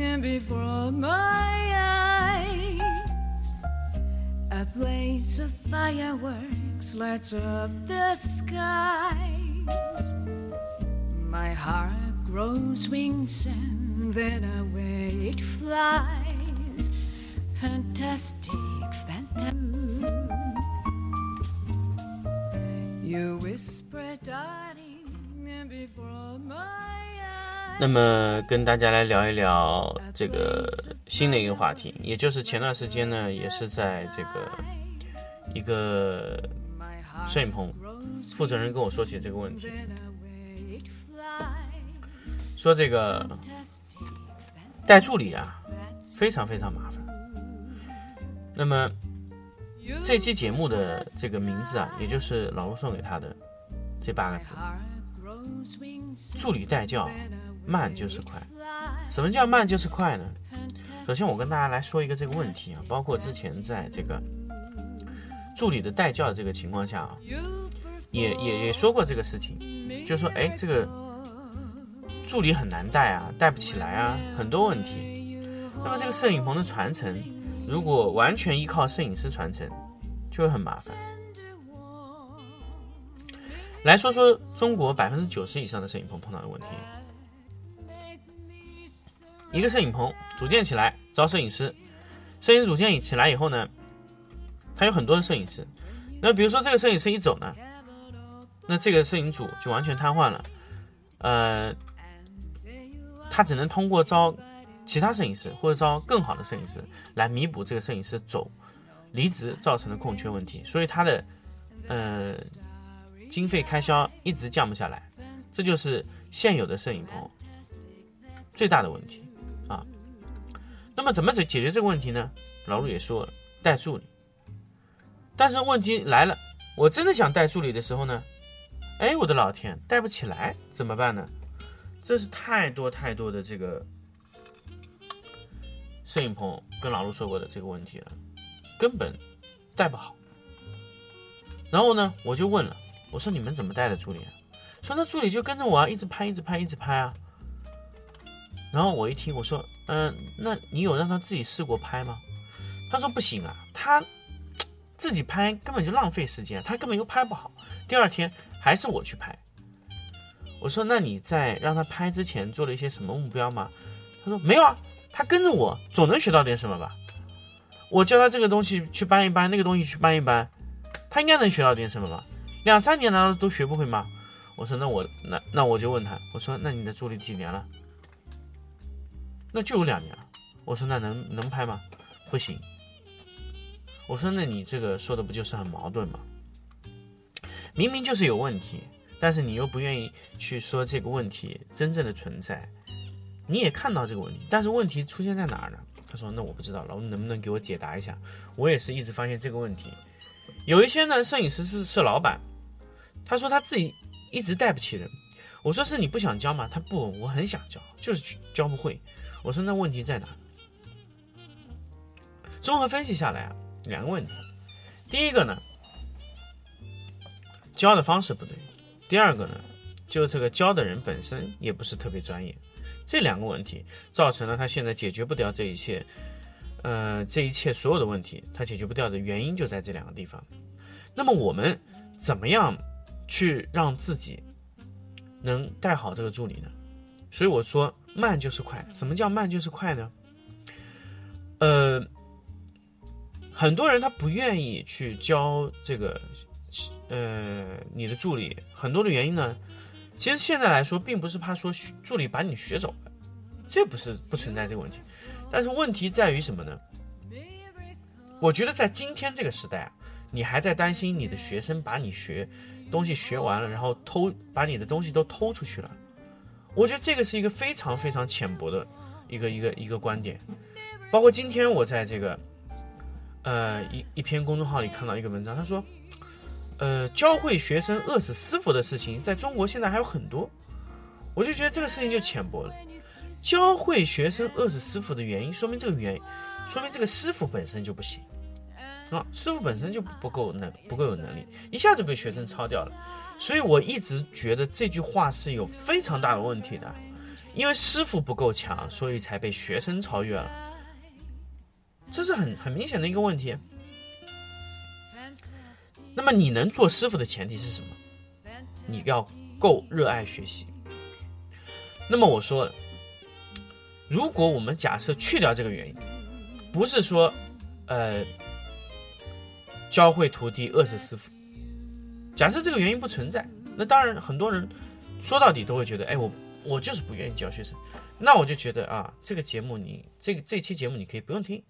and before my eyes, a blaze of fireworks lights up the skies. My heart grows wings, and then away it flies. Fantastic, fantastic. You whisper, darling, and before my. 那么跟大家来聊一聊这个新的一个话题，也就是前段时间呢，也是在这个一个摄影棚负责人跟我说起这个问题，说这个带助理啊，非常非常麻烦。那么这期节目的这个名字啊，也就是老陆送给他的这八个字：助理带教，慢就是快。什么叫慢就是快呢？首先，我跟大家来说一个这个问题啊，包括之前在这个助理的带教的这个情况下啊，也也也说过这个事情，就说哎，这个助理很难带啊，带不起来啊，很多问题。那么这个摄影棚的传承，如果完全依靠摄影师传承，就会很麻烦。来说说中国百分之九十以上的摄影棚碰到的问题。一个摄影棚组建起来，招摄影师，摄影组建起来以后呢，它有很多的摄影师。那比如说这个摄影师一走呢，那这个摄影组就完全瘫痪了。呃，他只能通过招其他摄影师或者招更好的摄影师来弥补这个摄影师走离职造成的空缺问题，所以他的呃经费开销一直降不下来，这就是现有的摄影棚最大的问题。那么怎么解解决这个问题呢？老陆也说了，带助理。但是问题来了，我真的想带助理的时候呢，哎，我的老天，带不起来，怎么办呢？这是太多太多的这个摄影棚跟老陆说过的这个问题了，根本带不好。然后呢，我就问了，我说你们怎么带的助理啊？说那助理就跟着我啊，一直拍，一直拍，一直拍啊。然后我一听，我说，嗯、那你有让他自己试过拍吗？他说不行啊，他自己拍根本就浪费时间，他根本就拍不好。第二天还是我去拍。我说那你在让他拍之前做了一些什么目标吗？他说没有啊，他跟着我总能学到点什么吧。我教他这个东西去搬一搬，那个东西去搬一搬，他应该能学到点什么吧？两三年难道都学不会吗？我说那我那那我就问他，我说那你的助理几年了？那就有两年了。我说那能能拍吗？不行。我说那你这个说的不就是很矛盾吗？明明就是有问题，但是你又不愿意去说这个问题真正的存在。你也看到这个问题，但是问题出现在哪儿呢？他说那我不知道，老能不能给我解答一下？我也是一直发现这个问题。有一些呢，摄影师是是老板，他说他自己一直带不起人。我说是你不想教吗？他不，我很想教，就是教不会。我说那问题在哪？综合分析下来啊，两个问题。第一个呢，教的方式不对；第二个呢，就这个教的人本身也不是特别专业。这两个问题造成了他现在解决不掉这一切，呃，这一切所有的问题，他解决不掉的原因就在这两个地方。那么我们怎么样去让自己能带好这个助理呢？所以我说慢就是快。什么叫慢就是快呢？呃，很多人他不愿意去教这个，呃，你的助理，很多的原因呢，其实现在来说，并不是怕说助理把你学走了，这不是不存在这个问题，但是问题在于什么呢？我觉得在今天这个时代啊，你还在担心你的学生把你学东西学完了，然后偷把你的东西都偷出去了，我觉得这个是一个非常非常浅薄的一个一个一个观点。包括今天我在这个呃一一篇公众号里看到一个文章，他说，呃，教会学生饿死师傅的事情，在中国现在还有很多。我就觉得这个事情就浅薄了。教会学生饿死师傅的原因，说明这个原因，说明这个师傅本身就不行啊，师傅本身就不够能不够有能力，一下就被学生超掉了。所以我一直觉得这句话是有非常大的问题的，因为师傅不够强，所以才被学生超越了，这是很很明显的一个问题。那么你能做师傅的前提是什么？你要够热爱学习。那么我说。如果我们假设去掉这个原因，不是说，呃，教会徒弟饿死师傅。假设这个原因不存在，那当然很多人说到底都会觉得，哎，我我就是不愿意教学生。那我就觉得啊，这个节目你这个这期节目你可以不用听，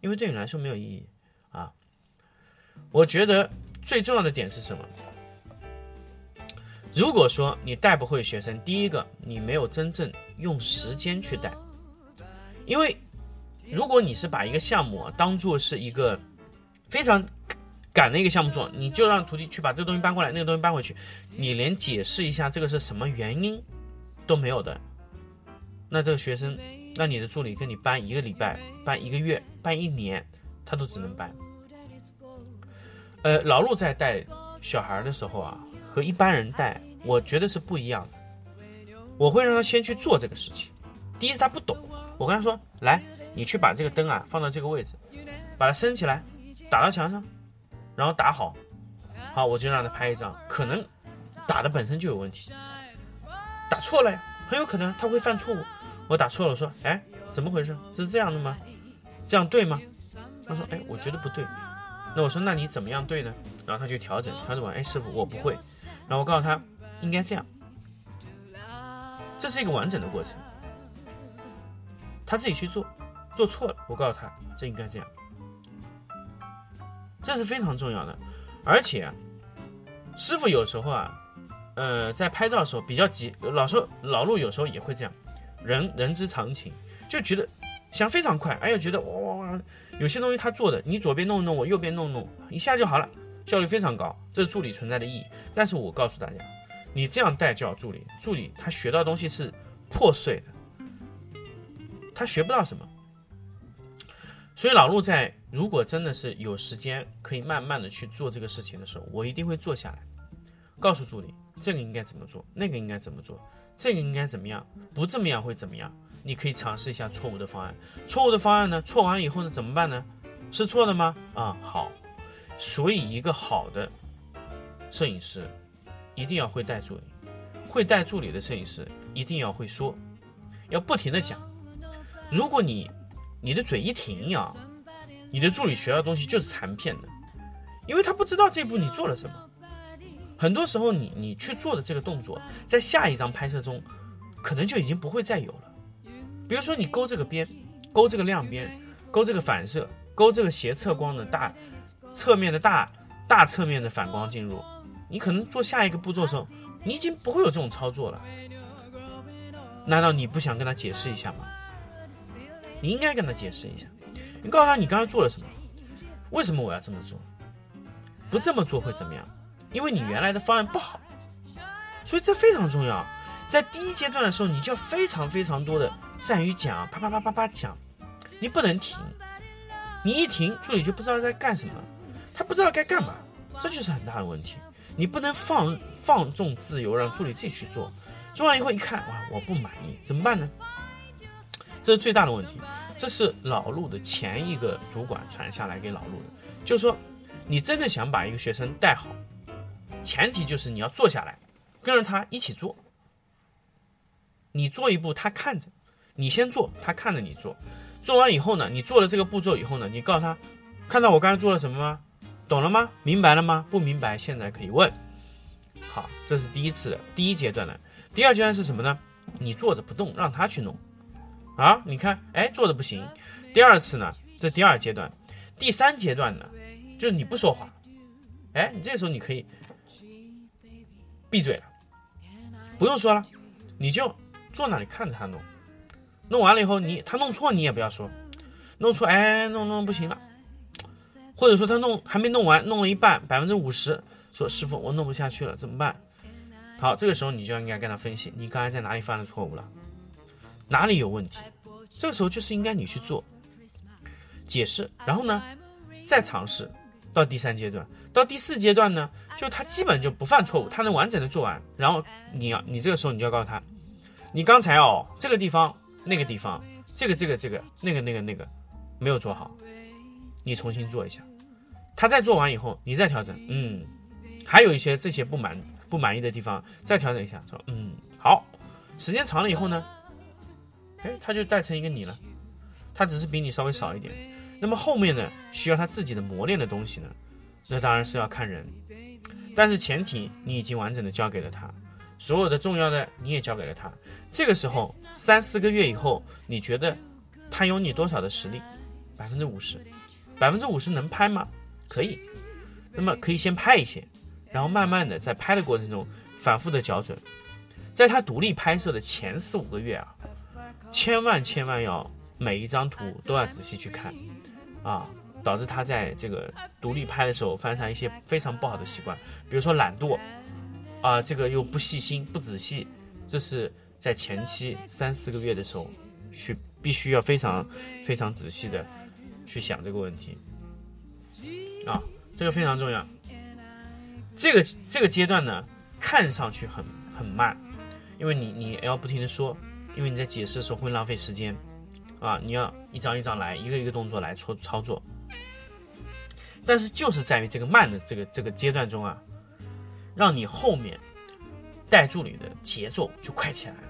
因为对你来说没有意义啊。我觉得最重要的点是什么？如果说你带不会学生，第一个你没有真正用时间去带。因为，如果你是把一个项目啊当做是一个非常赶那个项目做，你就让徒弟去把这个东西搬过来，那个东西搬回去，你连解释一下这个是什么原因都没有的，那这个学生，那你的助理跟你搬一个礼拜、搬一个月、搬一年，他都只能搬。呃，老陆在带小孩的时候啊，和一般人带，我觉得是不一样的。我会让他先去做这个事情，第一是他不懂。我跟他说：“来，你去把这个灯啊放到这个位置，把它升起来，打到墙上，然后打好。好，我就让他拍一张。可能打的本身就有问题，打错了呀，很有可能他会犯错误。我打错了，我说：哎，怎么回事？这是这样的吗？这样对吗？他说：哎，我觉得不对。那我说：那你怎么样对呢？然后他就调整，调整完，哎，师傅，我不会。然后我告诉他，应该这样。这是一个完整的过程。”他自己去做，做错了，我告诉他这应该这样，这是非常重要的。而且，师傅有时候啊，呃，在拍照的时候比较急，老说老陆有时候也会这样，人人之常情，就觉得想非常快，哎呀，觉得哇，有些东西他做的，你左边弄弄，我右边弄弄，一下就好了，效率非常高，这是助理存在的意义。但是我告诉大家，你这样带教助理，助理他学到东西是破碎的。他学不到什么，所以老陆在如果真的是有时间可以慢慢的去做这个事情的时候，我一定会坐下来，告诉助理这个应该怎么做，那个应该怎么做，这个应该怎么样，不这么样会怎么样？你可以尝试一下错误的方案，错误的方案呢，错完以后呢怎么办呢？是错的吗？啊，好，所以一个好的摄影师一定要会带助理，会带助理的摄影师一定要会说，要不停的讲。如果你，你的嘴一停呀，你的助理学到东西就是残片的，因为他不知道这步你做了什么。很多时候，你你去做的这个动作，在下一张拍摄中，可能就已经不会再有了。比如说，你勾这个边，勾这个亮边，勾这个反射，勾这个斜侧光的大侧面的大大侧面的反光进入，你可能做下一个步骤的时候，你已经不会有这种操作了。难道你不想跟他解释一下吗？你应该跟他解释一下，你告诉他你刚才做了什么，为什么我要这么做？不这么做会怎么样？因为你原来的方案不好，所以这非常重要。在第一阶段的时候，你就要非常非常多的善于讲，啪啪啪啪啪讲，你不能停，你一停，助理就不知道在干什么，他不知道该干嘛，这就是很大的问题。你不能放放纵自由，让助理自己去做，做完以后一看，哇，我不满意，怎么办呢？这是最大的问题，这是老陆的前一个主管传下来给老陆的，就是说，你真的想把一个学生带好，前提就是你要坐下来，跟着他一起做。你做一步，他看着，你先做，他看着你做，做完以后呢，你做了这个步骤以后呢，你告诉他，看到我刚才做了什么吗？懂了吗？明白了吗？不明白，现在可以问。好，这是第一次的第一阶段的，第二阶段是什么呢？你坐着不动，让他去弄。啊，你看，哎，做的不行。第二次呢，这第二阶段，第三阶段呢，就是你不说话，哎，你这时候你可以闭嘴了，不用说了，你就坐那里看着他弄。弄完了以后，你他弄错你也不要说，弄错哎弄弄不行了，或者说他弄还没弄完，弄了一半百分之五十，说师傅我弄不下去了怎么办？好，这个时候你就应该跟他分析，你刚才在哪里犯了错误了，哪里有问题？这个时候就是应该你去做解释，然后呢再尝试到第三阶段，到第四阶段呢，就他基本就不犯错误，他能完整的做完，然后你要你这个时候你就要告诉他，你刚才哦这个地方。那个地方，这个这个这个那个那个那个没有做好，你重新做一下。他再做完以后，你再调整。嗯，还有一些这些不满不满意的地方，再调整一下。说嗯好，时间长了以后呢，哎，他就带成一个你了。他只是比你稍微少一点。那么后面呢，需要他自己的磨练的东西呢，那当然是要看人。但是前提你已经完整的交给了他。所有的重要的你也交给了他，这个时候三四个月以后，你觉得他有你多少的实力？百分之五十，百分之五十能拍吗？可以，那么可以先拍一些，然后慢慢的在拍的过程中反复的校准，在他独立拍摄的前四五个月啊，千万千万要每一张图都要仔细去看啊，导致他在这个独立拍的时候犯上一些非常不好的习惯，比如说懒惰。啊，这个又不细心、不仔细，这是在前期三四个月的时候，去必须要非常非常仔细的去想这个问题。啊，这个非常重要。这个这个阶段呢，看上去很很慢，因为你你要不停的说，因为你在解释的时候会浪费时间，啊，你要一张一张来，一个一个动作来操操作。但是就是在于这个慢的这个这个阶段中啊。让你后面带助理的节奏就快起来了，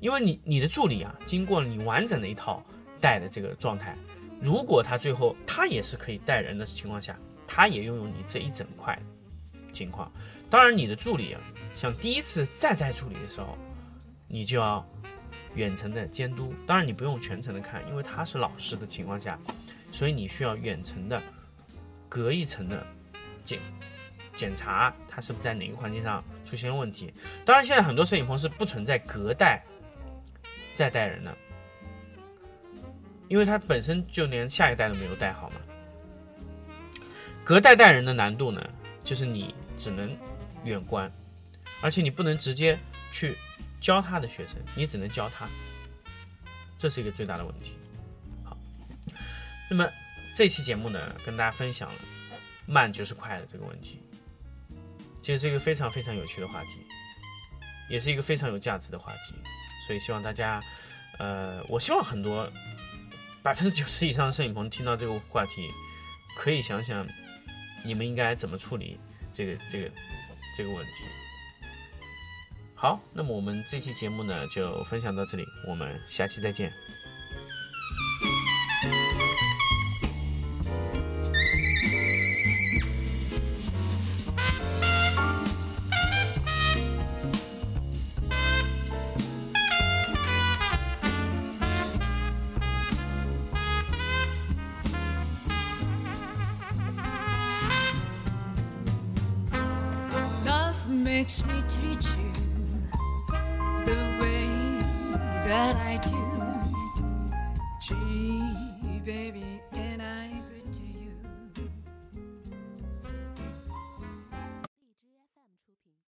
因为你你的助理啊，经过了你完整的一套带的这个状态，如果他最后他也是可以带人的情况下，他也拥有你这一整块情况。当然，你的助理啊，想第一次再带助理的时候，你就要远程的监督。当然，你不用全程的看，因为他是老师的情况下，所以你需要远程的隔一层的检。检查他是不是在哪个环境上出现了问题。当然，现在很多摄影棚是不存在隔带再带人的，因为他本身就连下一代都没有带好嘛。隔代带人的难度呢，就是你只能远观，而且你不能直接去教他的学生，你只能教他，这是一个最大的问题。好，那么这期节目呢，跟大家分享了慢就是快的这个问题。其实是一个非常非常有趣的话题，也是一个非常有价值的话题，所以希望大家，呃，我希望很多百分之九十以上的摄影棚听到这个话题，可以想想你们应该怎么处理这个这个这个问题。好，那么我们这期节目呢就分享到这里，我们下期再见。makes me treat you